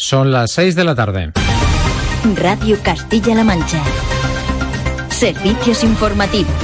Son las 6 de la tarde. Radio Castilla-La Mancha. Servicios informativos.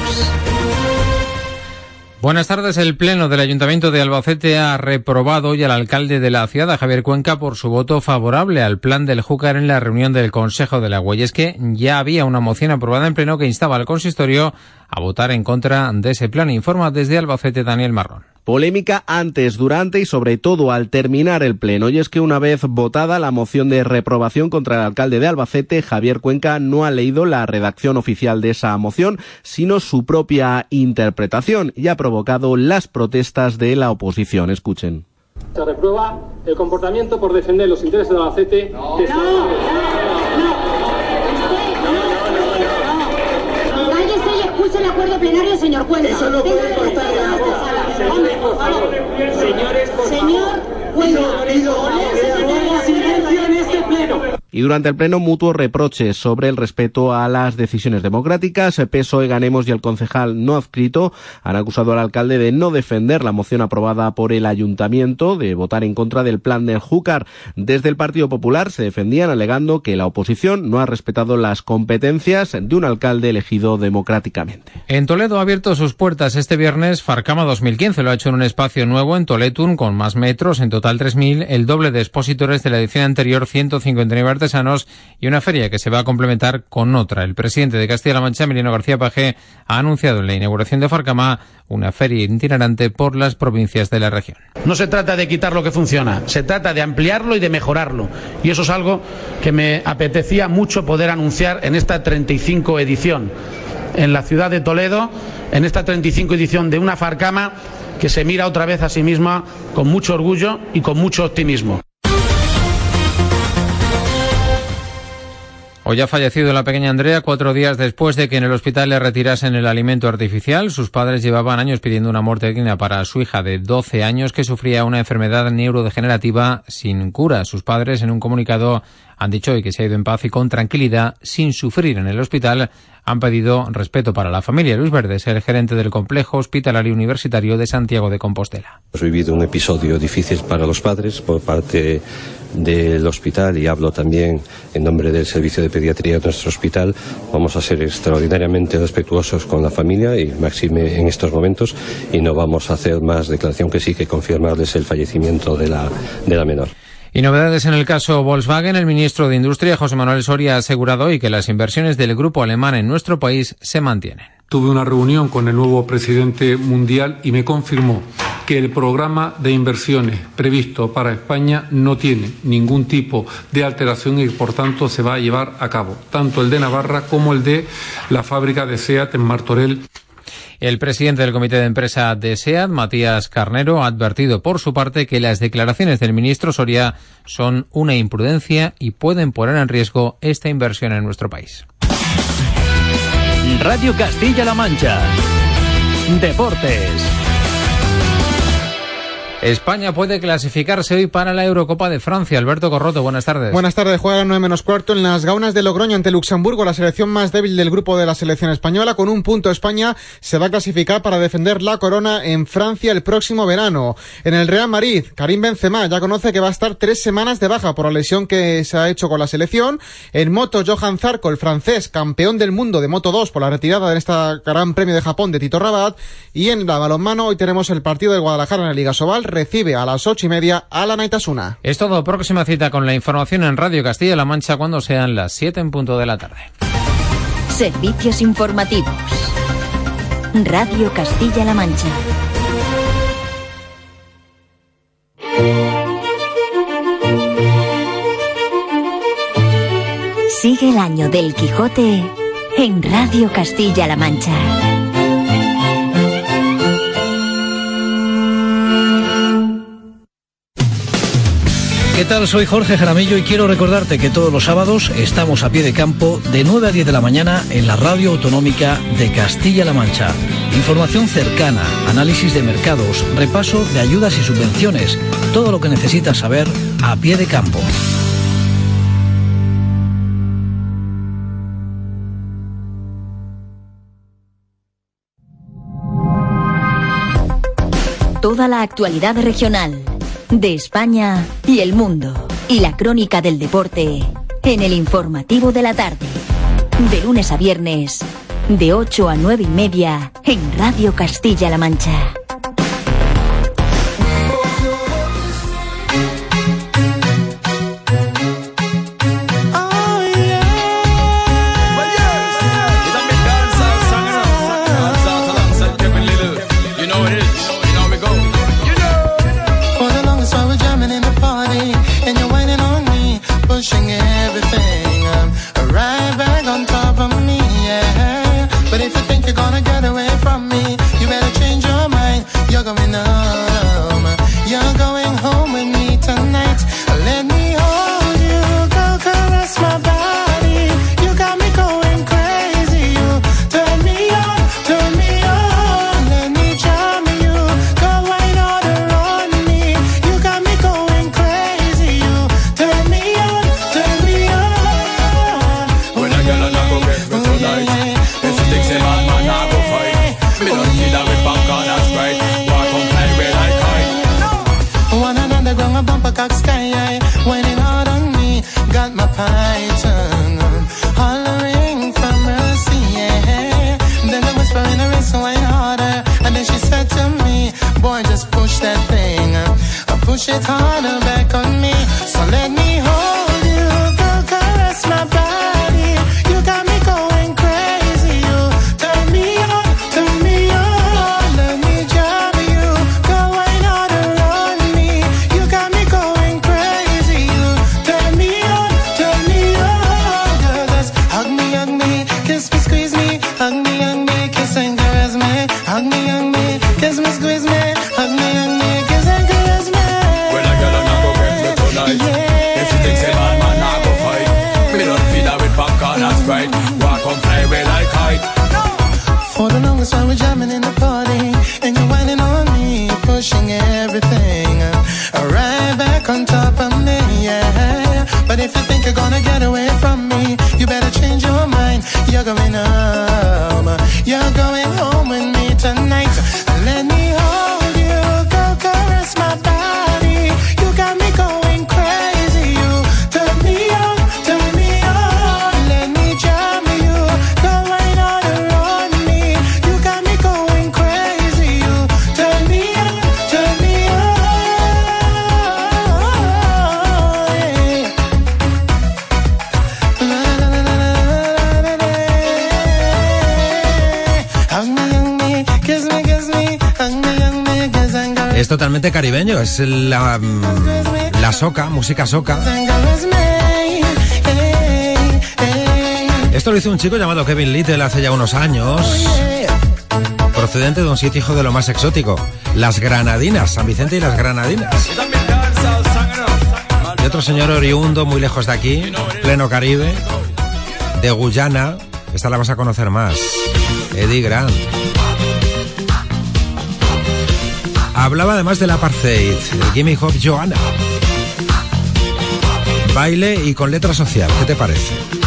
Buenas tardes. El Pleno del Ayuntamiento de Albacete ha reprobado hoy al alcalde de la ciudad, Javier Cuenca, por su voto favorable al plan del Júcar en la reunión del Consejo de la Y es que ya había una moción aprobada en Pleno que instaba al consistorio a votar en contra de ese plan. Informa desde Albacete Daniel Marrón. Polémica antes, durante y sobre todo al terminar el pleno. Y es que una vez votada la moción de reprobación contra el alcalde de Albacete, Javier Cuenca no ha leído la redacción oficial de esa moción, sino su propia interpretación y ha provocado las protestas de la oposición. Escuchen. Se reprueba el comportamiento por defender los intereses de Albacete. No, no, el acuerdo plenario, señor Cuenca. Eso no puede Señores, por favor. Señores, por favor. Señor Cuenca. Silencio en este pleno y durante el pleno mutuo reproches sobre el respeto a las decisiones democráticas. PSOE, Ganemos y el concejal no adscrito han acusado al alcalde de no defender la moción aprobada por el ayuntamiento de votar en contra del plan del Júcar. Desde el Partido Popular se defendían alegando que la oposición no ha respetado las competencias de un alcalde elegido democráticamente. En Toledo ha abierto sus puertas este viernes Farcama 2015. Lo ha hecho en un espacio nuevo en Toletun con más metros, en total 3.000, el doble de expositores de la edición anterior, 159 y una feria que se va a complementar con otra. El presidente de Castilla-La Mancha, Emiliano García Paje, ha anunciado en la inauguración de Farcama una feria itinerante por las provincias de la región. No se trata de quitar lo que funciona, se trata de ampliarlo y de mejorarlo. Y eso es algo que me apetecía mucho poder anunciar en esta 35 edición. En la ciudad de Toledo, en esta 35 edición de una Farcama que se mira otra vez a sí misma con mucho orgullo y con mucho optimismo. Hoy ha fallecido la pequeña Andrea cuatro días después de que en el hospital le retirasen el alimento artificial. Sus padres llevaban años pidiendo una muerte digna para su hija de 12 años que sufría una enfermedad neurodegenerativa sin cura. Sus padres en un comunicado han dicho hoy que se ha ido en paz y con tranquilidad, sin sufrir en el hospital, han pedido respeto para la familia. Luis Verdes, el gerente del complejo hospitalario universitario de Santiago de Compostela. Hemos vivido un episodio difícil para los padres por parte del hospital y hablo también en nombre del servicio de pediatría de nuestro hospital. Vamos a ser extraordinariamente respetuosos con la familia y máxime en estos momentos y no vamos a hacer más declaración que sí que confirmarles el fallecimiento de la, de la menor. Y novedades en el caso Volkswagen. El ministro de Industria, José Manuel Soria, ha asegurado hoy que las inversiones del grupo alemán en nuestro país se mantienen. Tuve una reunión con el nuevo presidente mundial y me confirmó que el programa de inversiones previsto para España no tiene ningún tipo de alteración y por tanto se va a llevar a cabo, tanto el de Navarra como el de la fábrica de SEAT en Martorell. El presidente del comité de empresa de SEAD, Matías Carnero, ha advertido por su parte que las declaraciones del ministro Soria son una imprudencia y pueden poner en riesgo esta inversión en nuestro país. Radio Castilla-La Mancha. Deportes. España puede clasificarse hoy para la Eurocopa de Francia. Alberto Corroto, buenas tardes. Buenas tardes. Juega a las 9 menos cuarto en las gaunas de Logroño ante Luxemburgo, la selección más débil del grupo de la selección española. Con un punto España se va a clasificar para defender la corona en Francia el próximo verano. En el Real Madrid, Karim Benzema ya conoce que va a estar tres semanas de baja por la lesión que se ha hecho con la selección. En moto, Johan Zarco, el francés, campeón del mundo de Moto 2 por la retirada en esta Gran Premio de Japón de Tito Rabat. Y en la balonmano, hoy tenemos el partido de Guadalajara en la Liga Sobal recibe a las ocho y media a la Naitasuna. Es todo. Próxima cita con la información en Radio Castilla-La Mancha cuando sean las 7 en punto de la tarde. Servicios informativos. Radio Castilla-La Mancha. Sigue el año del Quijote en Radio Castilla-La Mancha. ¿Qué tal? Soy Jorge Jaramillo y quiero recordarte que todos los sábados estamos a pie de campo de 9 a 10 de la mañana en la radio autonómica de Castilla-La Mancha. Información cercana, análisis de mercados, repaso de ayudas y subvenciones, todo lo que necesitas saber a pie de campo. Toda la actualidad regional de España y el mundo y la crónica del deporte en el informativo de la tarde. De lunes a viernes, de 8 a 9 y media en Radio Castilla-La Mancha. totalmente caribeño. Es la, mm, la soca, música soca. Esto lo hizo un chico llamado Kevin Little hace ya unos años. Procedente de un sitio hijo de lo más exótico. Las Granadinas, San Vicente y las Granadinas. Y otro señor oriundo muy lejos de aquí, pleno Caribe, de Guyana. Esta la vas a conocer más. Eddie Grant. Hablaba además del apartheid, de Jimmy Hop Johanna. Baile y con letra social, ¿qué te parece?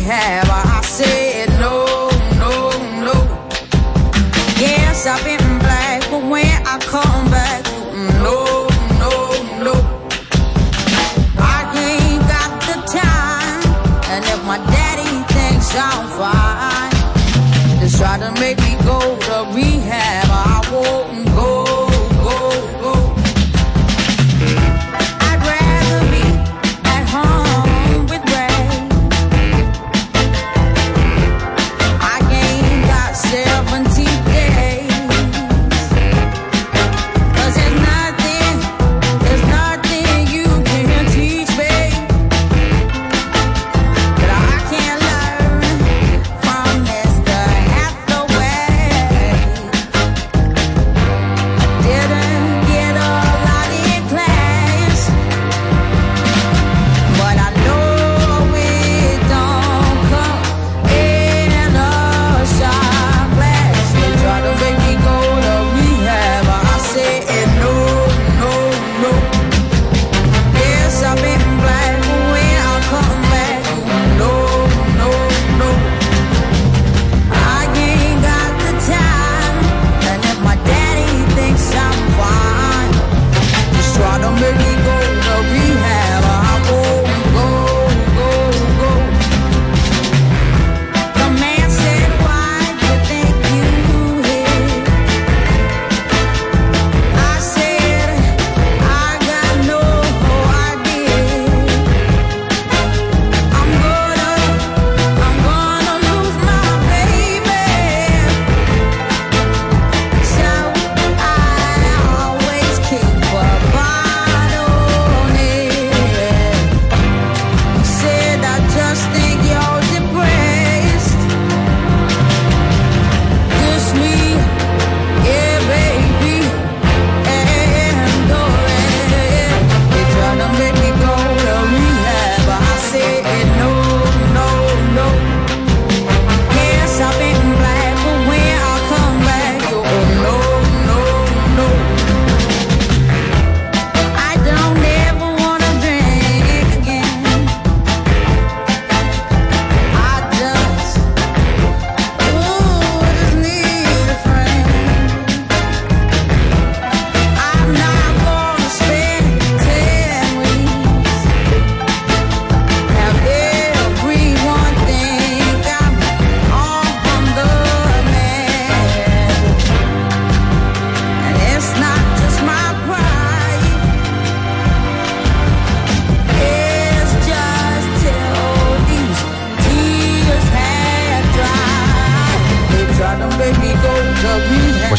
have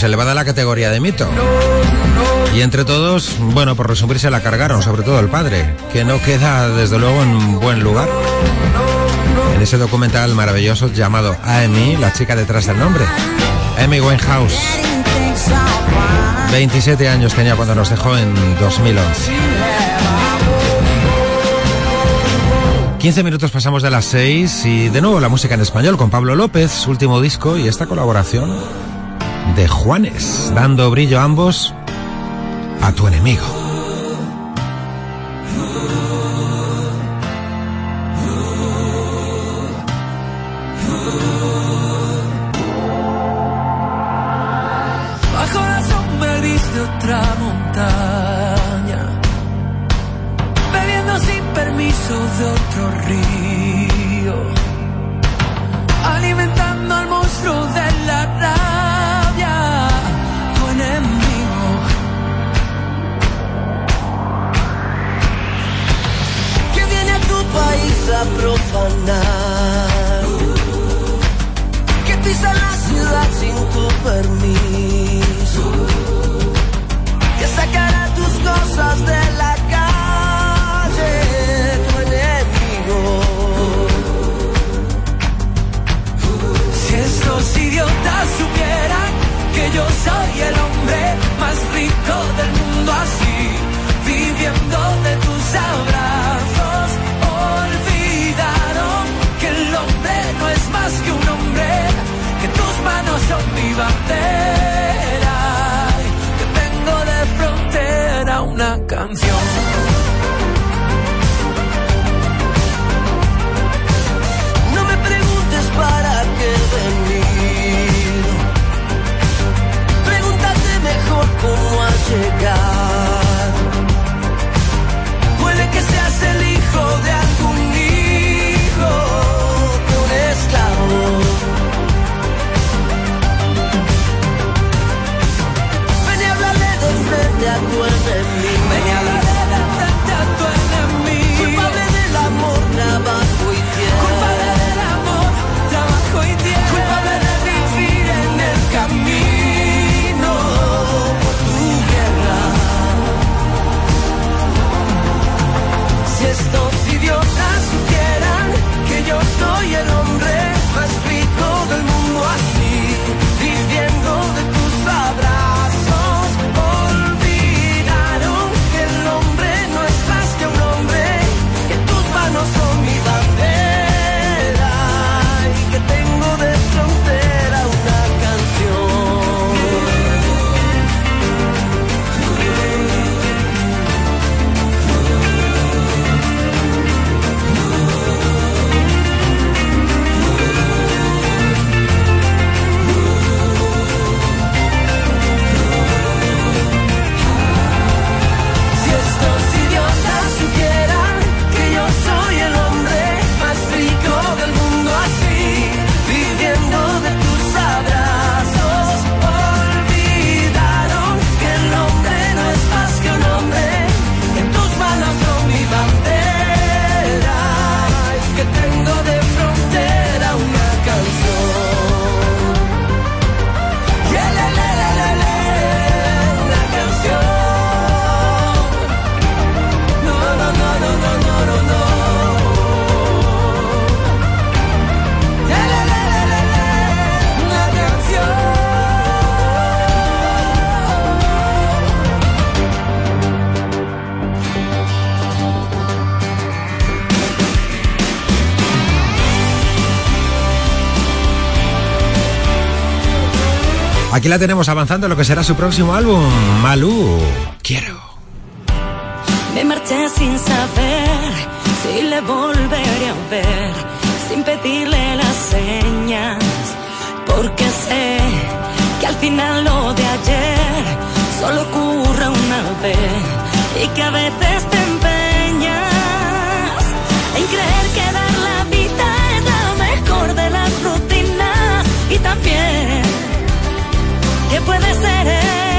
pues elevada la categoría de mito. Y entre todos, bueno, por resumir, se la cargaron, sobre todo el padre, que no queda desde luego en buen lugar. En ese documental maravilloso llamado Amy, la chica detrás del nombre, Amy Winehouse. 27 años tenía cuando nos dejó en 2011. 15 minutos pasamos de las 6 y de nuevo la música en español con Pablo López, su último disco y esta colaboración de Juanes, dando brillo a ambos a tu enemigo. canción. Aquí la tenemos avanzando en lo que será su próximo álbum, Malú. Quiero. Me marché sin saber si le volvería a ver, sin pedirle las señas, porque sé que al final lo de ayer solo ocurre una vez y que a veces te empeñas en creer que dar la vida es la mejor de las rutinas y también puede ser él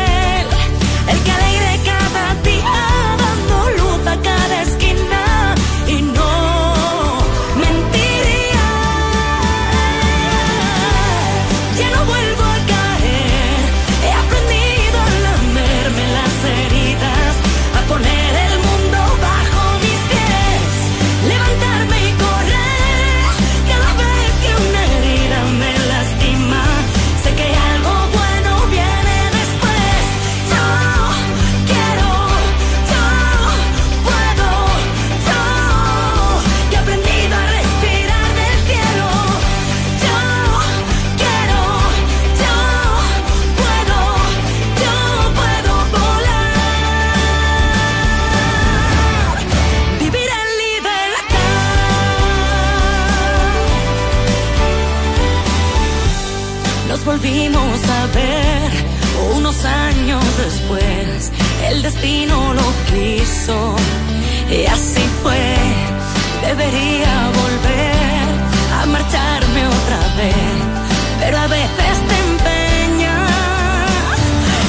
Debería volver a marcharme otra vez, pero a veces te empeñas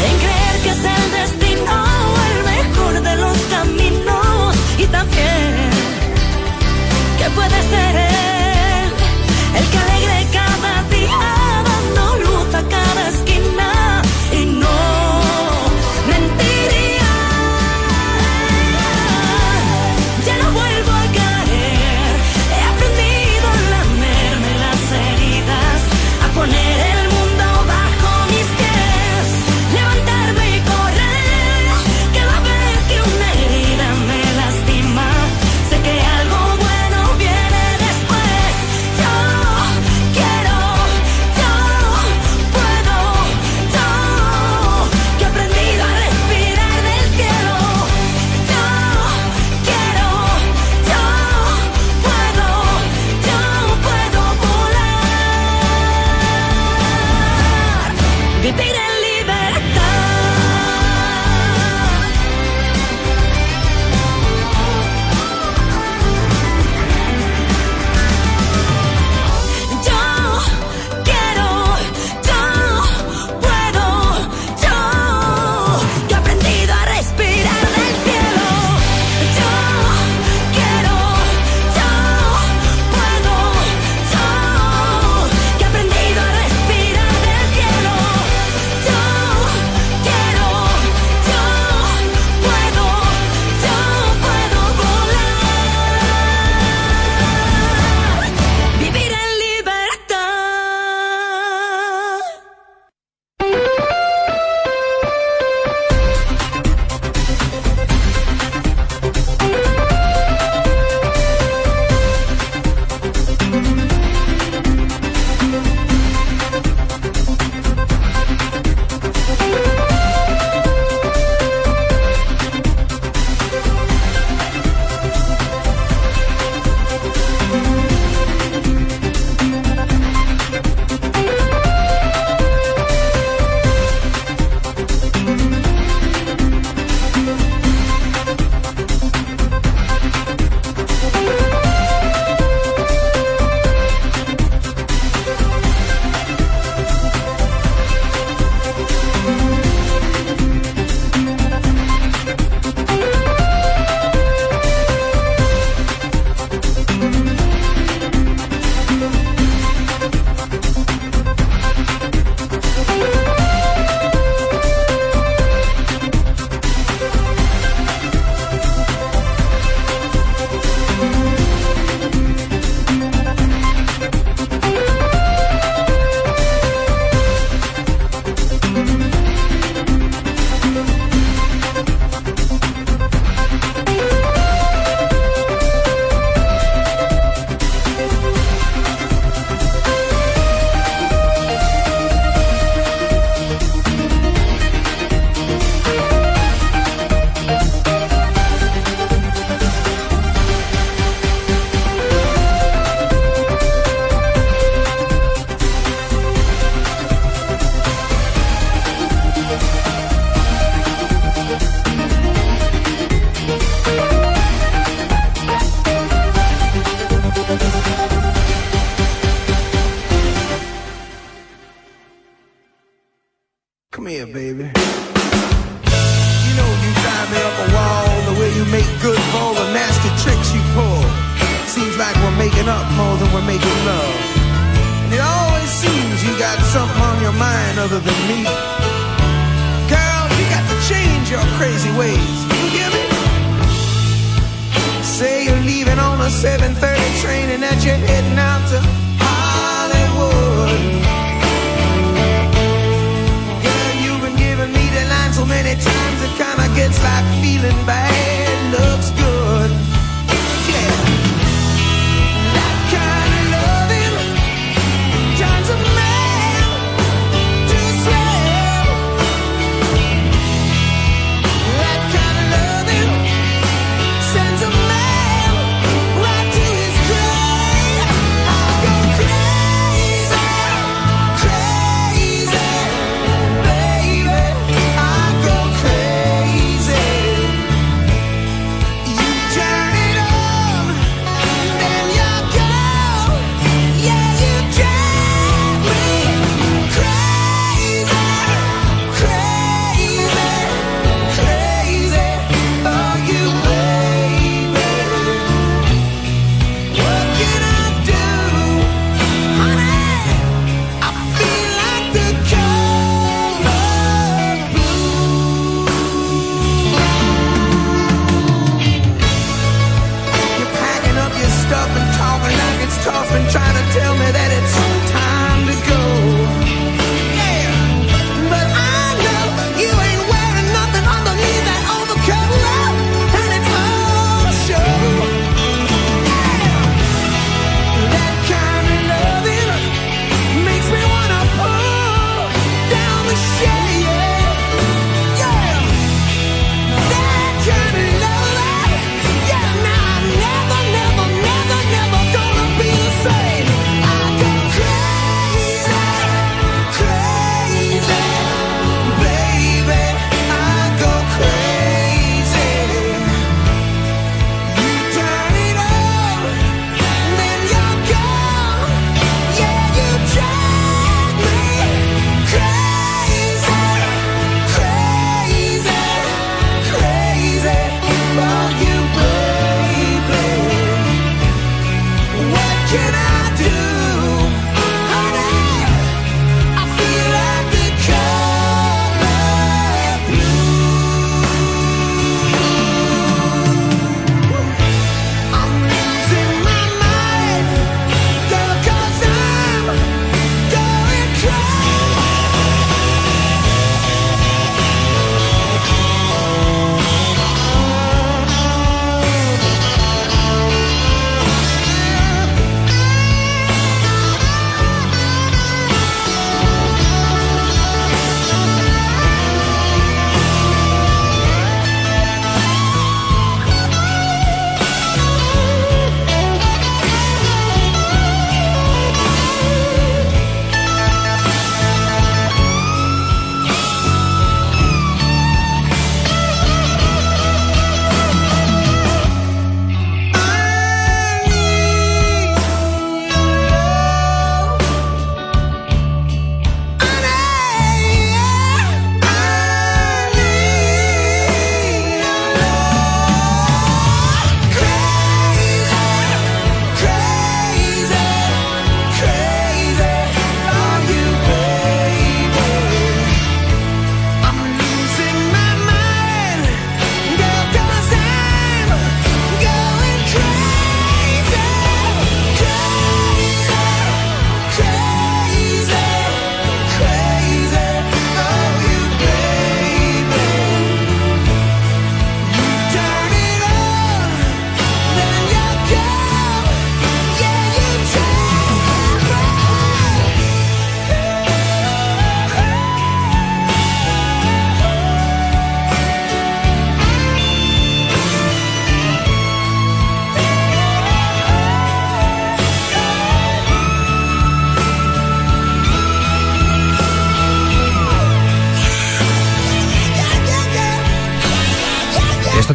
en creer que es el destino el mejor de los caminos. Y también que puede ser él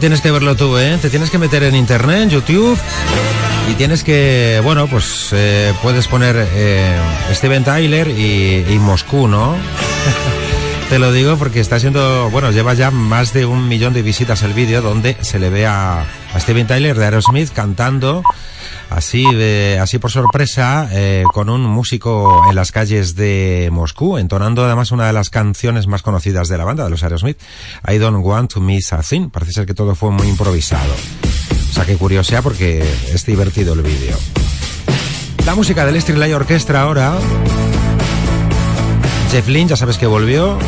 tienes que verlo tú, ¿eh? Te tienes que meter en internet, YouTube. Y tienes que, bueno, pues eh, puedes poner eh, Steven Tyler y, y Moscú, ¿no? Te lo digo porque está siendo, bueno, lleva ya más de un millón de visitas el vídeo donde se le ve a, a Steven Tyler de Aerosmith cantando así así por sorpresa eh, con un músico en las calles de Moscú, entonando además una de las canciones más conocidas de la banda de los Aerosmith, I Don't Want to Miss a Thing. Parece ser que todo fue muy improvisado. O sea que curiosidad porque es divertido el vídeo. La música del Street Light Orchestra ahora. Jeff Lynne, ya sabes que volvió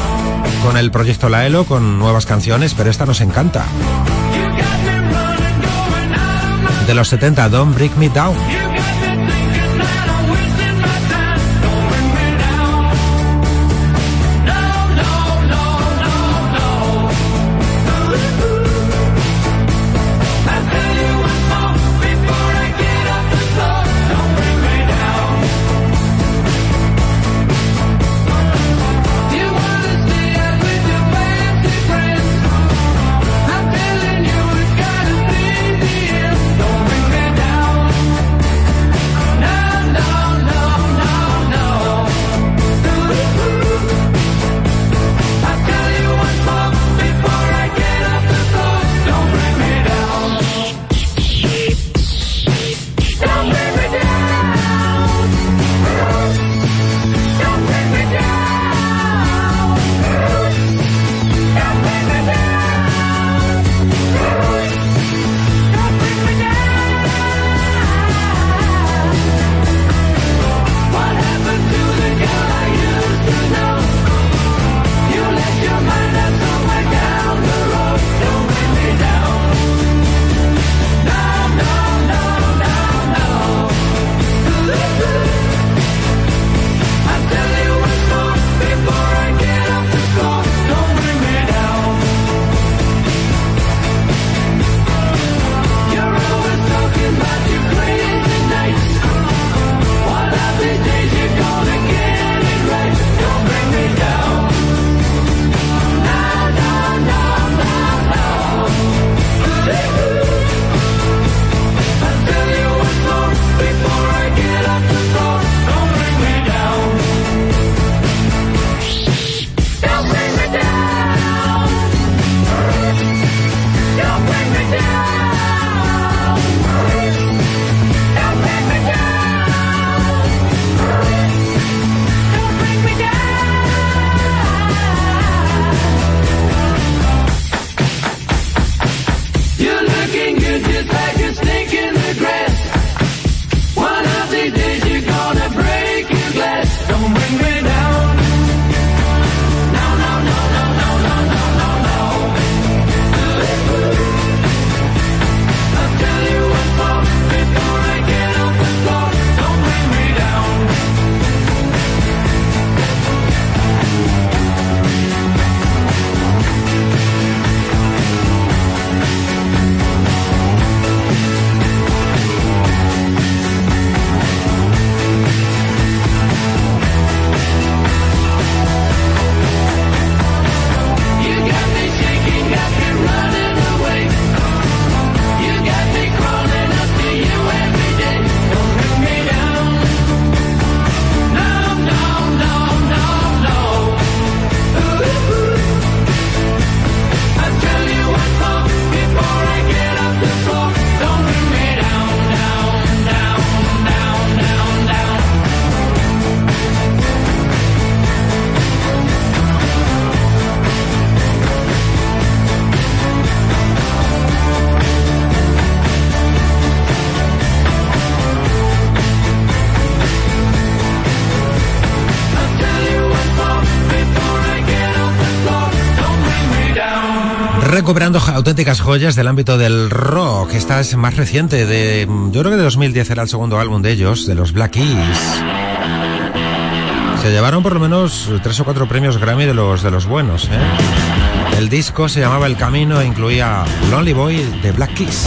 con el proyecto Laelo, con nuevas canciones, pero esta nos encanta. De los 70, Don't Break Me Down. Recuperando auténticas joyas del ámbito del rock. Esta es más reciente, de, yo creo que de 2010 era el segundo álbum de ellos, de los Black Keys. Se llevaron por lo menos tres o cuatro premios Grammy de los, de los buenos. ¿eh? El disco se llamaba El Camino e incluía Lonely Boy de Black Keys.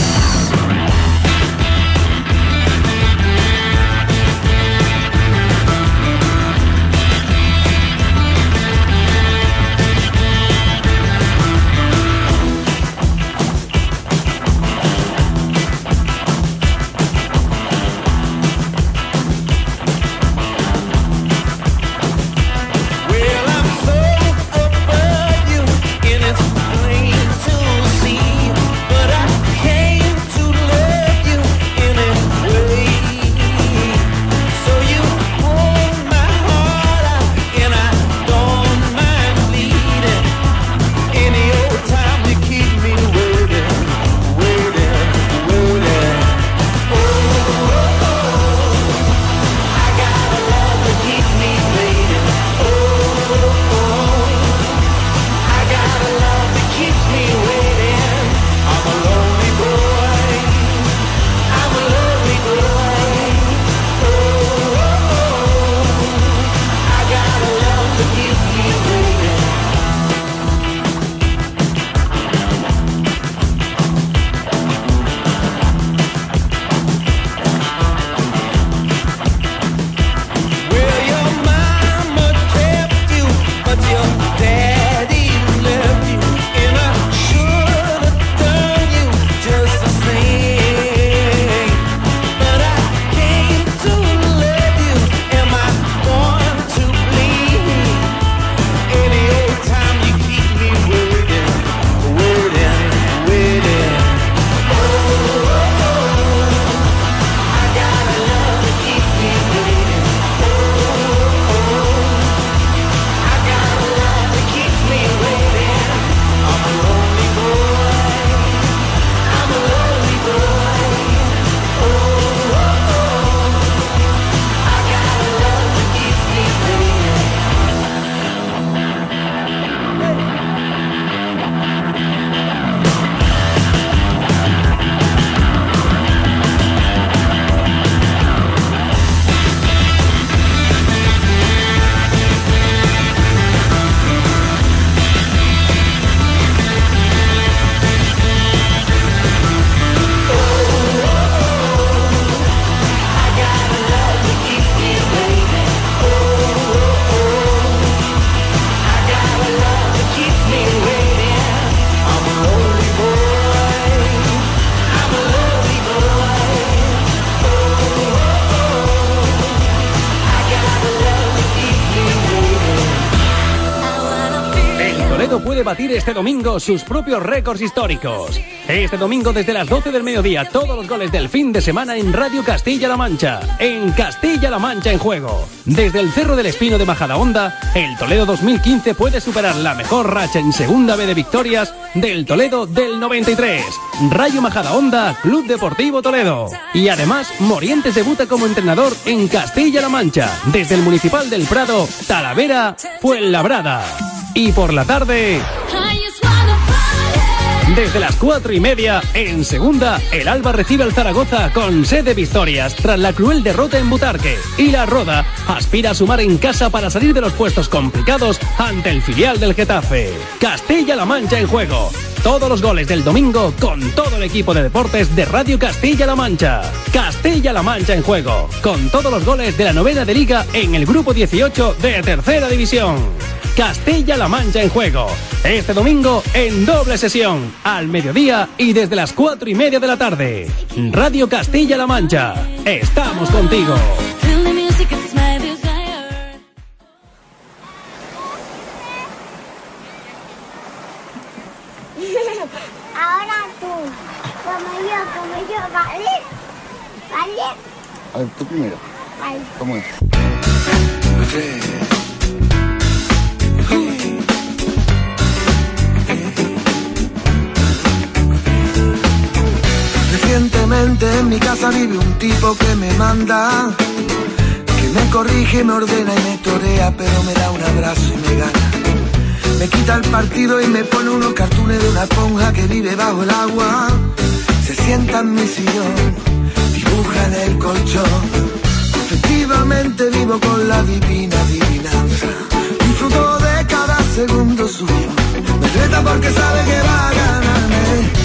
Este domingo sus propios récords históricos. Este domingo desde las 12 del mediodía todos los goles del fin de semana en Radio Castilla-La Mancha. En Castilla-La Mancha en juego. Desde el Cerro del Espino de Majadahonda, el Toledo 2015 puede superar la mejor racha en segunda B de victorias del Toledo del 93. Rayo Majadahonda, Club Deportivo Toledo. Y además, Morientes debuta como entrenador en Castilla-La Mancha, desde el Municipal del Prado, Talavera, Fuenlabrada. Y por la tarde, desde las cuatro y media, en segunda, el Alba recibe al Zaragoza con sede Victorias tras la cruel derrota en Butarque. Y la Roda aspira a sumar en casa para salir de los puestos complicados ante el filial del Getafe. Castilla-La Mancha en juego. Todos los goles del domingo con todo el equipo de deportes de Radio Castilla-La Mancha. Castilla-La Mancha en juego. Con todos los goles de la novena de liga en el grupo 18 de tercera división. Castilla-La Mancha en juego. Este domingo en doble sesión, al mediodía y desde las cuatro y media de la tarde. Radio Castilla-La Mancha. Estamos contigo. Ahora tú, como yo, como yo, ¿vale? ¿Vale? A ver, tú primero. Vale. ¿Cómo es? Recientemente en mi casa vive un tipo que me manda, que me corrige, me ordena y me torea, pero me da un abrazo y me gana. Me quita el partido y me pone unos cartones de una esponja que vive bajo el agua. Se sienta en mi sillón, dibuja en el colchón. Efectivamente vivo con la divina adivinanza. Disfruto de cada segundo suyo. Me reta porque sabe que va a ganarme.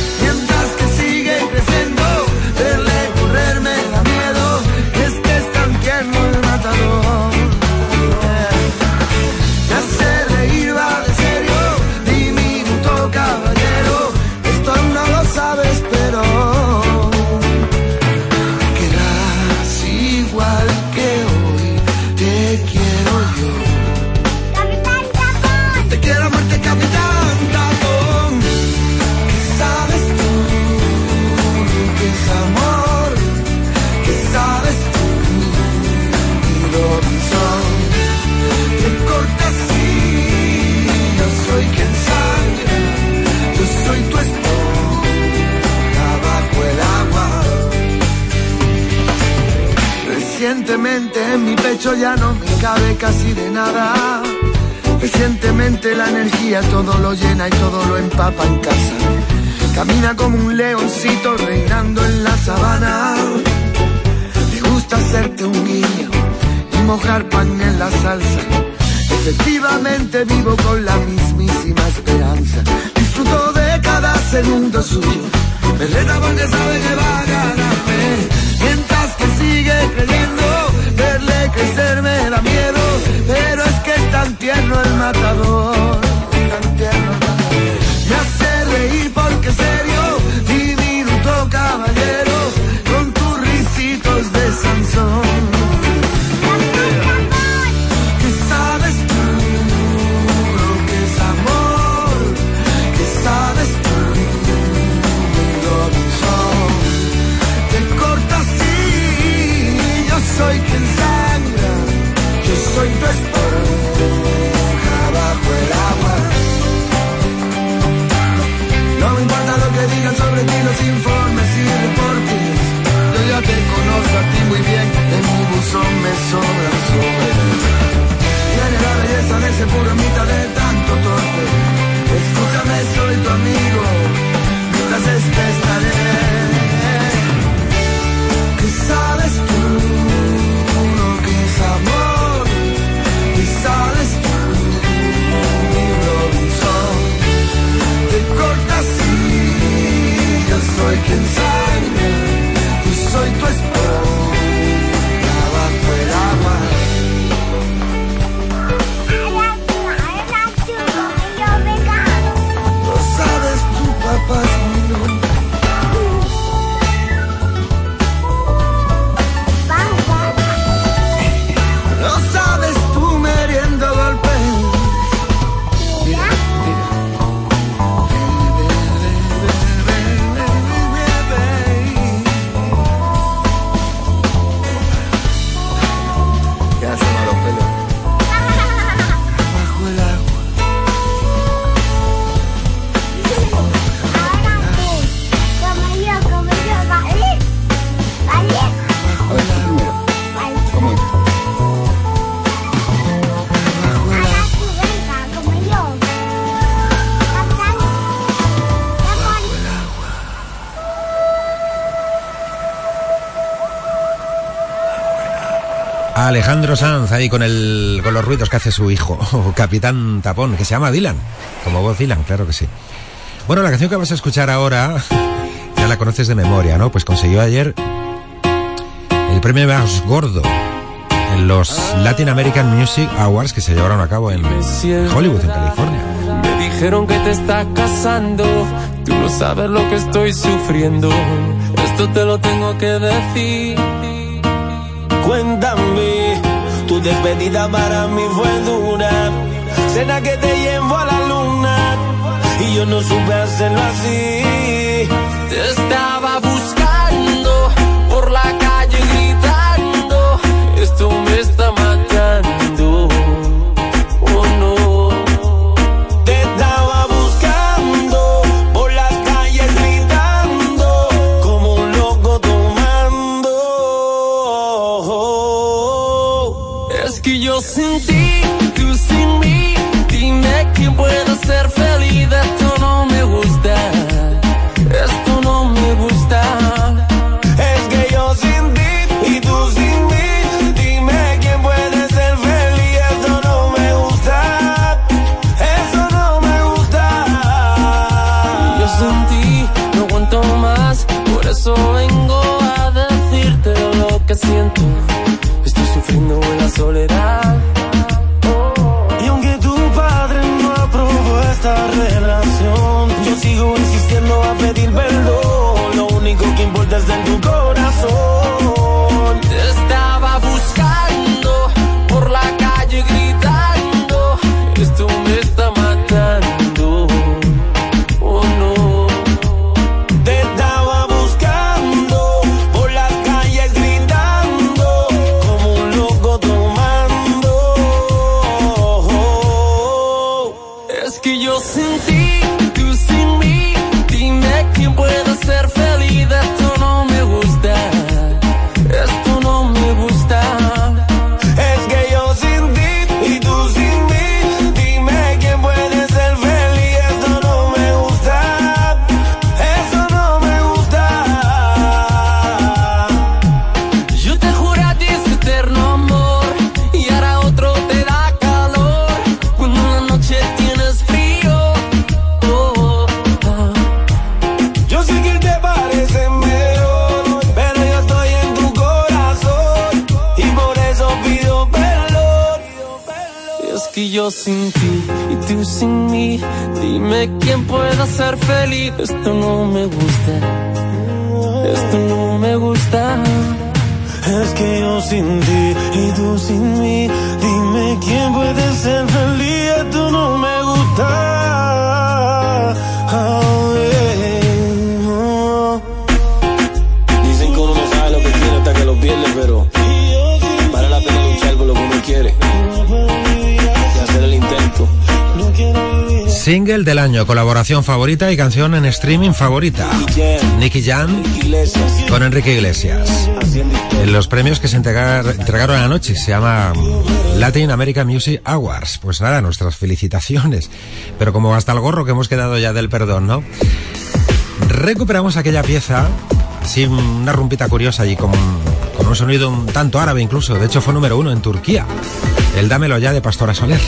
Alejandro Sanz ahí con, el, con los ruidos que hace su hijo, Capitán Tapón, que se llama Dylan, como vos Dylan, claro que sí. Bueno, la canción que vas a escuchar ahora ya la conoces de memoria, ¿no? Pues consiguió ayer el premio más gordo en los Latin American Music Awards que se llevaron a cabo en Hollywood, en California. Me dijeron que te estás casando, tú no sabes lo que estoy sufriendo. Esto te lo tengo que decir. Despedida para mí fue dura. Cena que te llevo a la luna y yo no supe hacerlo así. Te estaba buscando por la calle gritando. Esto me está Es que Single del año, colaboración favorita y canción en streaming favorita. Nicky Jam con Enrique Iglesias. En los premios que se entregar- entregaron anoche se llama Latin American Music Awards. Pues nada, nuestras felicitaciones. Pero como hasta el gorro que hemos quedado ya del perdón, ¿no? Recuperamos aquella pieza, así una rumpita curiosa y con, con un sonido un tanto árabe incluso. De hecho fue número uno en Turquía. El Dámelo ya de Pastora Soler.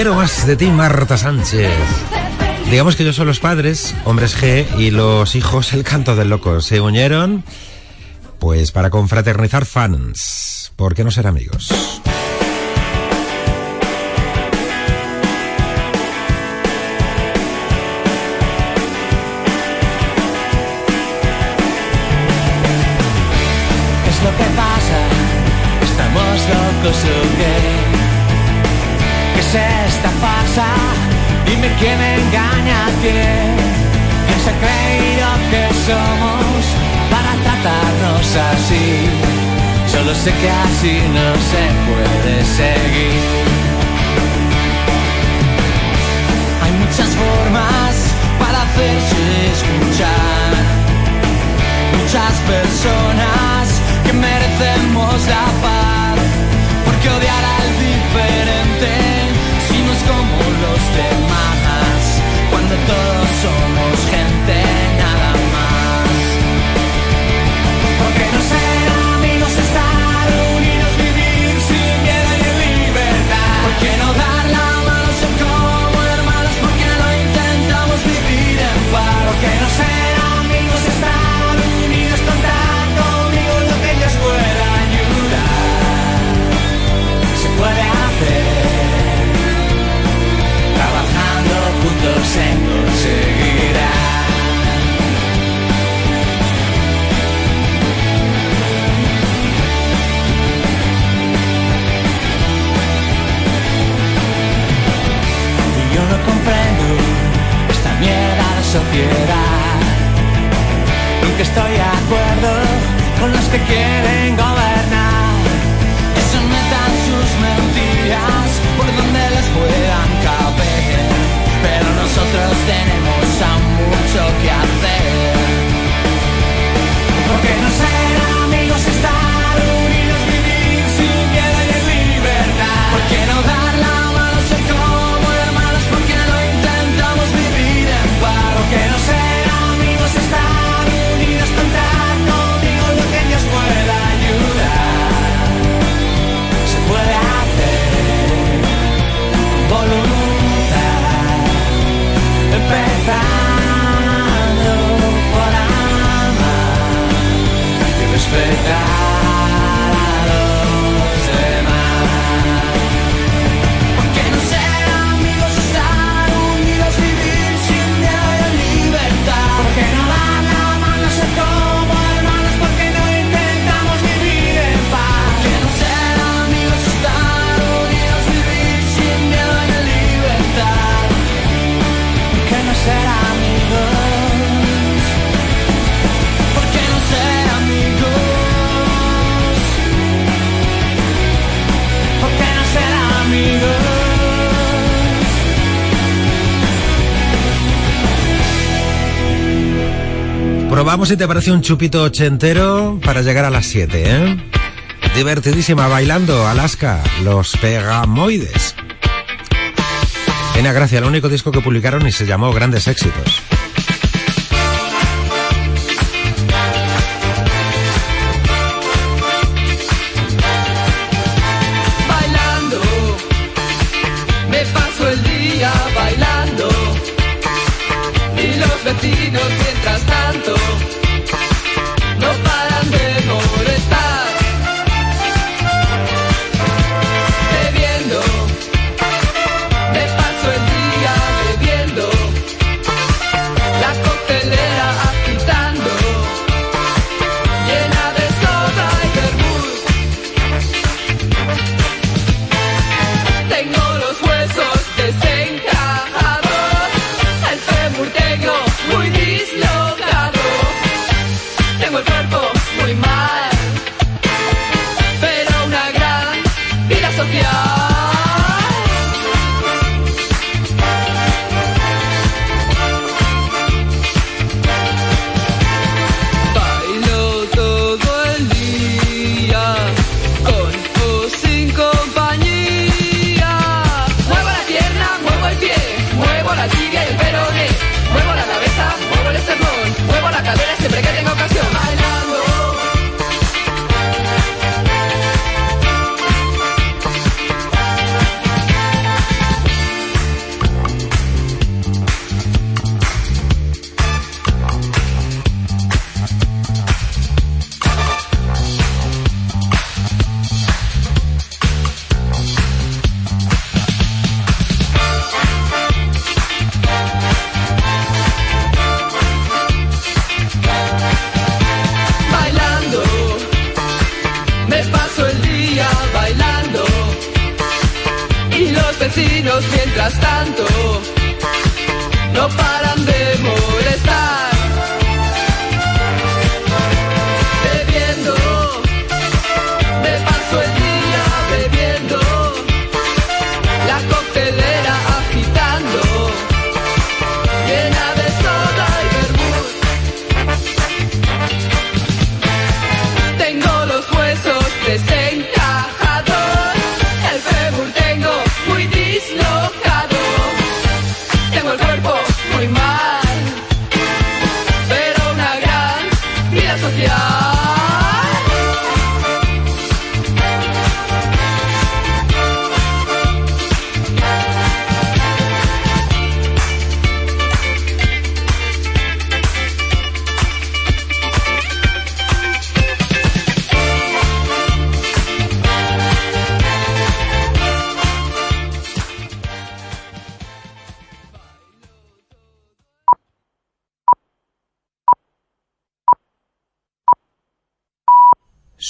Quiero más de ti, Marta Sánchez. Digamos que yo son los padres, hombres G, y los hijos el canto del loco. Se unieron, pues, para confraternizar fans. ¿Por qué no ser amigos? somos para tratarnos así. Solo sé que así no se puede seguir. Hay muchas formas para hacerse escuchar. Muchas personas que merecemos la paz. vamos si te parece un chupito ochentero para llegar a las 7, ¿eh? Divertidísima bailando Alaska, los Pegamoides. Ena Gracia, el único disco que publicaron y se llamó Grandes Éxitos.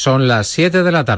Son las 7 de la tarde.